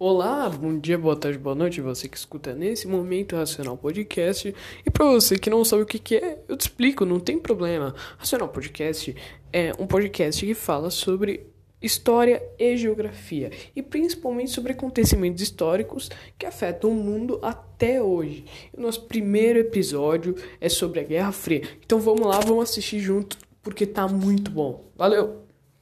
Olá, bom dia, boa tarde, boa noite, você que escuta nesse momento Racional Podcast. E para você que não sabe o que, que é, eu te explico, não tem problema. Racional Podcast é um podcast que fala sobre história e geografia, e principalmente sobre acontecimentos históricos que afetam o mundo até hoje. O nosso primeiro episódio é sobre a Guerra Fria. Então vamos lá, vamos assistir junto, porque tá muito bom. Valeu!